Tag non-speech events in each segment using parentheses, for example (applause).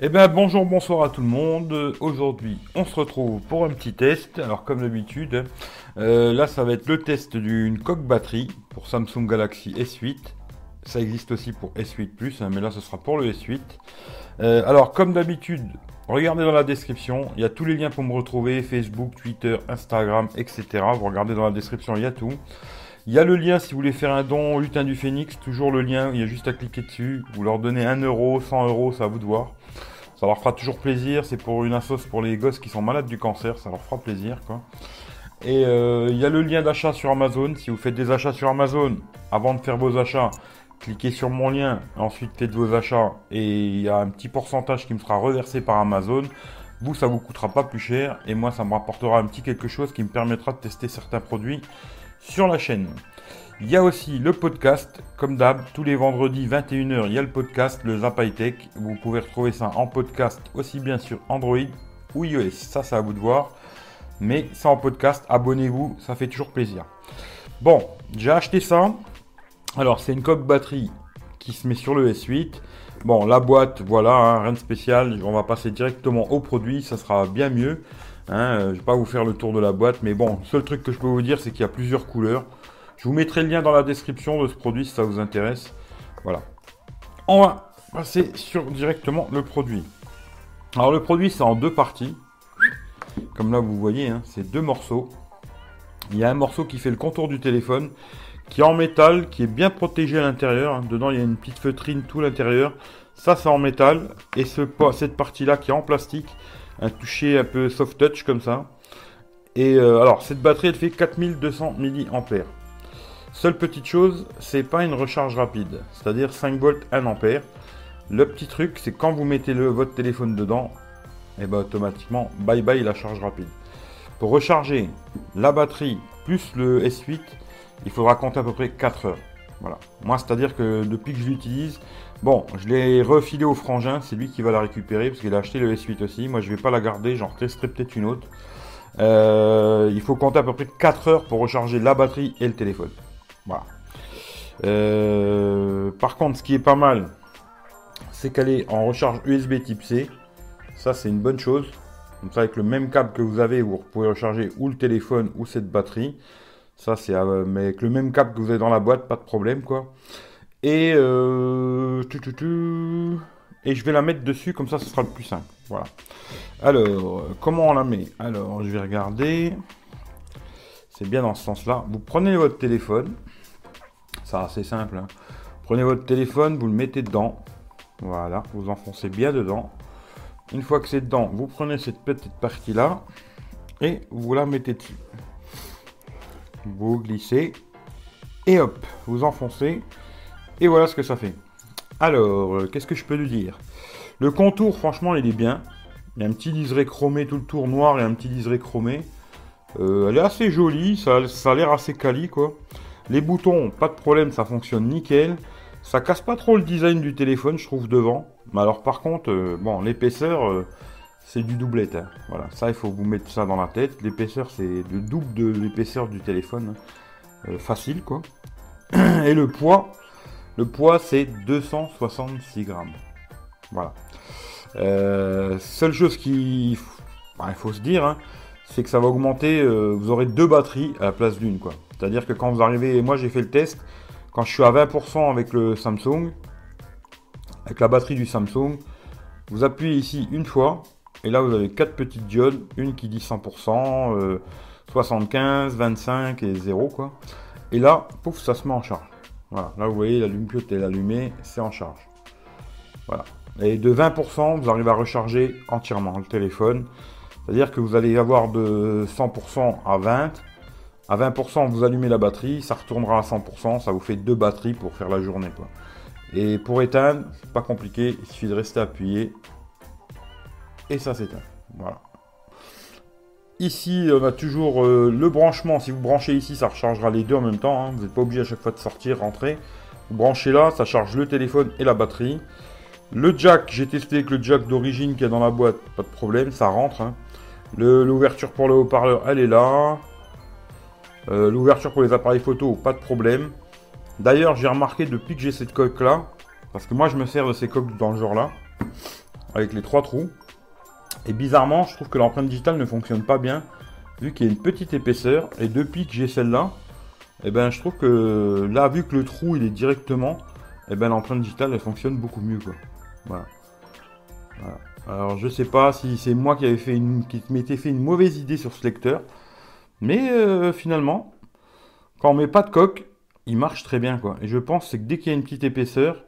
Eh bien bonjour, bonsoir à tout le monde. Aujourd'hui, on se retrouve pour un petit test. Alors comme d'habitude, euh, là ça va être le test d'une coque batterie pour Samsung Galaxy S8. Ça existe aussi pour S8 Plus, hein, mais là ce sera pour le S8. Euh, alors comme d'habitude, regardez dans la description, il y a tous les liens pour me retrouver, Facebook, Twitter, Instagram, etc. Vous regardez dans la description, il y a tout. Il y a le lien si vous voulez faire un don lutin du phénix, toujours le lien, il y a juste à cliquer dessus. Vous leur donnez 1 euro, 100 euros, ça à vous de voir. Ça leur fera toujours plaisir, c'est pour une assoce pour les gosses qui sont malades du cancer, ça leur fera plaisir quoi. Et euh, il y a le lien d'achat sur Amazon, si vous faites des achats sur Amazon, avant de faire vos achats, cliquez sur mon lien, ensuite faites vos achats, et il y a un petit pourcentage qui me sera reversé par Amazon. Vous, ça vous coûtera pas plus cher, et moi, ça me rapportera un petit quelque chose qui me permettra de tester certains produits sur la chaîne. Il y a aussi le podcast, comme d'hab, tous les vendredis 21h, il y a le podcast, le Zap Tech. Vous pouvez retrouver ça en podcast aussi bien sur Android ou iOS. Ça, c'est à vous de voir. Mais ça en podcast, abonnez-vous, ça fait toujours plaisir. Bon, j'ai acheté ça. Alors, c'est une coque batterie qui se met sur le S8. Bon, la boîte, voilà, hein, rien de spécial. On va passer directement au produit, ça sera bien mieux. Hein, je ne vais pas vous faire le tour de la boîte, mais bon, seul truc que je peux vous dire, c'est qu'il y a plusieurs couleurs. Je vous mettrai le lien dans la description de ce produit si ça vous intéresse. Voilà. On va passer sur directement le produit. Alors le produit, c'est en deux parties. Comme là, vous voyez, hein, c'est deux morceaux. Il y a un morceau qui fait le contour du téléphone, qui est en métal, qui est bien protégé à l'intérieur. Hein. Dedans, il y a une petite feutrine tout l'intérieur. Ça, c'est en métal. Et ce, cette partie-là, qui est en plastique, un toucher un peu soft touch comme ça. Et euh, alors, cette batterie, elle fait 4200 mAh. Seule petite chose, c'est pas une recharge rapide, c'est-à-dire 5 volts 1 ampère. Le petit truc, c'est quand vous mettez le, votre téléphone dedans, et eh ben automatiquement, bye bye la charge rapide. Pour recharger la batterie plus le S8, il faudra compter à peu près 4 heures. Voilà. Moi, c'est-à-dire que depuis que je l'utilise, bon, je l'ai refilé au frangin, c'est lui qui va la récupérer parce qu'il a acheté le S8 aussi. Moi, je vais pas la garder, j'en testerai peut-être une autre. Euh, il faut compter à peu près 4 heures pour recharger la batterie et le téléphone. Voilà. Euh, par contre, ce qui est pas mal, c'est qu'elle est en recharge USB type C. Ça, c'est une bonne chose. Comme ça, avec le même câble que vous avez, vous pouvez recharger ou le téléphone ou cette batterie. Ça, c'est euh, avec le même câble que vous avez dans la boîte, pas de problème, quoi. Et euh, et je vais la mettre dessus, comme ça, ce sera le plus simple. Voilà. Alors, comment on la met? Alors, je vais regarder. C'est bien dans ce sens-là. Vous prenez votre téléphone. C'est assez simple. Hein. Prenez votre téléphone, vous le mettez dedans. Voilà, vous enfoncez bien dedans. Une fois que c'est dedans, vous prenez cette petite partie-là et vous la mettez dessus. Vous glissez et hop, vous enfoncez. Et voilà ce que ça fait. Alors, euh, qu'est-ce que je peux lui dire? Le contour, franchement, il est bien. Il y a un petit liseré chromé tout le tour noir et un petit liseré chromé. Euh, elle est assez jolie, ça, a l'air assez quali quoi. Les boutons, pas de problème, ça fonctionne nickel. Ça casse pas trop le design du téléphone, je trouve, devant. Mais alors, par contre, euh, bon, l'épaisseur, c'est du doublette. Hein. Voilà, ça, il faut vous mettre ça dans la tête. L'épaisseur, c'est le double de l'épaisseur du téléphone. Hein. Facile, quoi. (clears throat) Et le poids, le poids, c'est 266 grammes. Voilà. seule chose qui, bah, faut se dire, hein, c'est que ça va augmenter. vous aurez deux batteries à la place d'une, quoi. C'est-à-dire que quand vous arrivez, moi j'ai fait le test, quand je suis à 20% avec le Samsung, avec la batterie du Samsung, vous appuyez ici une fois, et là vous avez quatre petites diodes, une qui dit 100%, 75, 25 et 0 quoi. Et là, pouf, ça se met en charge. Voilà, là vous voyez la lumière est allumée, c'est en charge. Voilà. Et de 20%, vous arrivez à recharger entièrement le téléphone. C'est-à-dire que vous allez avoir de 100% à 20%, à 20%, vous allumez la batterie, ça retournera à 100%, ça vous fait deux batteries pour faire la journée. Et pour éteindre, pas compliqué, il suffit de rester appuyé. Et ça s'éteint. Voilà. Ici, on a toujours euh, le branchement. Si vous branchez ici, ça rechargera les deux en même temps. Hein. Vous n'êtes pas obligé à chaque fois de sortir, rentrer. Vous branchez là, ça charge le téléphone et la batterie. Le jack, j'ai testé avec le jack d'origine qui est dans la boîte, pas de problème, ça rentre. Hein. L'ouverture pour le haut-parleur, elle est là. Euh, l'ouverture pour les appareils photo, pas de problème. D'ailleurs, j'ai remarqué depuis que j'ai cette coque là, parce que moi je me sers de ces coques dans le genre là. avec les trois trous. Et bizarrement, je trouve que l'empreinte digitale ne fonctionne pas bien, vu qu'il y a une petite épaisseur. Et depuis que j'ai celle-là, et eh ben, je trouve que là, vu que le trou il est directement, eh ben, l'empreinte digitale elle fonctionne beaucoup mieux. Voilà. Alors je sais pas si c'est moi qui avais fait une, qui fait une mauvaise idée sur ce lecteur, mais euh, finalement, quand on met pas de coque, il marche très bien quoi. Et je pense que dès qu'il y a une petite épaisseur,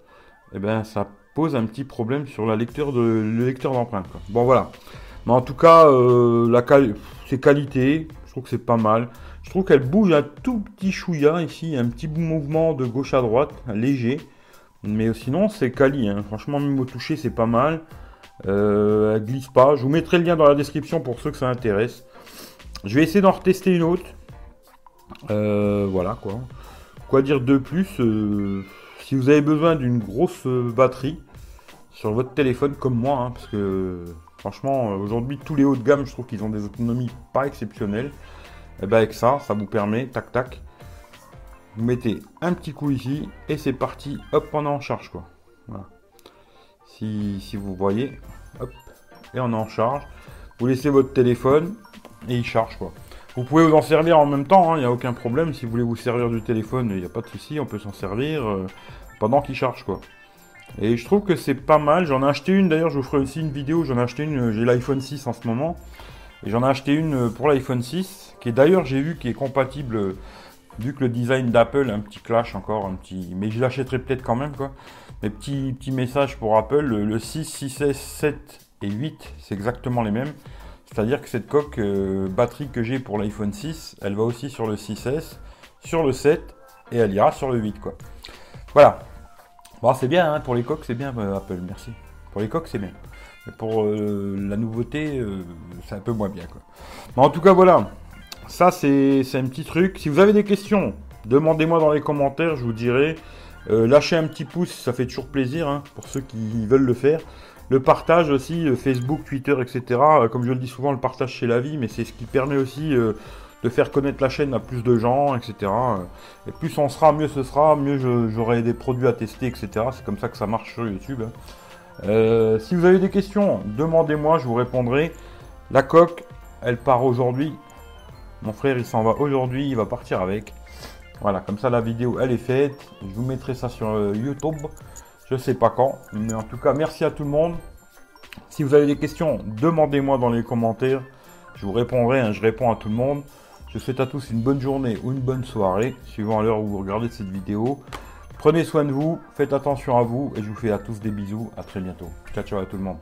eh ben ça pose un petit problème sur la lecteur de, le lecteur d'empreinte. Bon voilà. Mais en tout cas, euh, la c'est qualité, je trouve que c'est pas mal. Je trouve qu'elle bouge un tout petit chouïa ici, un petit mouvement de gauche à droite, léger. Mais sinon, c'est quali. Hein. Franchement, même au toucher, c'est pas mal. Euh, elle glisse pas. Je vous mettrai le lien dans la description pour ceux que ça intéresse. Je vais essayer d'en retester une autre. Euh, voilà quoi. Quoi dire de plus euh, Si vous avez besoin d'une grosse batterie sur votre téléphone comme moi, hein, parce que franchement aujourd'hui tous les hauts de gamme je trouve qu'ils ont des autonomies pas exceptionnelles. Et eh bien avec ça, ça vous permet, tac tac, vous mettez un petit coup ici et c'est parti, hop on est en charge quoi. Voilà. Si, si vous voyez, hop, et on est en charge. Vous laissez votre téléphone et il charge quoi. Vous pouvez vous en servir en même temps, il hein, n'y a aucun problème. Si vous voulez vous servir du téléphone, il n'y a pas de souci, on peut s'en servir euh, pendant qu'il charge quoi. Et je trouve que c'est pas mal. J'en ai acheté une d'ailleurs, je vous ferai aussi une vidéo. J'en ai acheté une, j'ai l'iPhone 6 en ce moment. Et j'en ai acheté une pour l'iPhone 6, qui est d'ailleurs, j'ai vu, qui est compatible, vu que le design d'Apple, un petit clash encore, un petit. Mais je l'achèterai peut-être quand même quoi. Mais petit, petit message pour Apple, le, 6, 6S, 7 et 8, c'est exactement les mêmes. C'est-à-dire que cette coque euh, batterie que j'ai pour l'iPhone 6, elle va aussi sur le 6S, sur le 7 et elle ira sur le 8 quoi. Voilà. Bon, c'est bien hein, pour les coques, c'est bien euh, Apple, merci. Pour les coques, c'est bien. Mais pour euh, la nouveauté, c'est un peu moins bien. Mais en tout cas, voilà. Ça, c'est un petit truc. Si vous avez des questions, demandez-moi dans les commentaires, je vous dirai. lâchez un petit pouce, ça fait toujours plaisir hein, pour ceux qui veulent le faire. Le partage aussi, euh, Facebook, Twitter, etc. Euh, comme je le dis souvent, le partage c'est la vie, mais c'est ce qui permet aussi euh, de faire connaître la chaîne à plus de gens, etc. Et plus on sera, mieux ce sera, mieux j'aurai des produits à tester, etc. C'est comme ça que ça marche sur YouTube. Hein. si vous avez des questions, demandez-moi, je vous répondrai. La coque, elle part aujourd'hui. Mon frère, il s'en va aujourd'hui, il va partir avec. Voilà, comme ça la vidéo, elle est faite. Je vous mettrai ça sur YouTube. Je sais pas quand, mais en tout cas, merci à tout le monde. Si vous avez des questions, demandez-moi dans les commentaires. Je vous répondrai, hein, je réponds à tout le monde. Je souhaite à tous une bonne journée ou une bonne soirée, suivant l'heure où vous regardez cette vidéo. Prenez soin de vous, faites attention à vous et je vous fais à tous des bisous. À très bientôt. Ciao, ciao à tout le monde.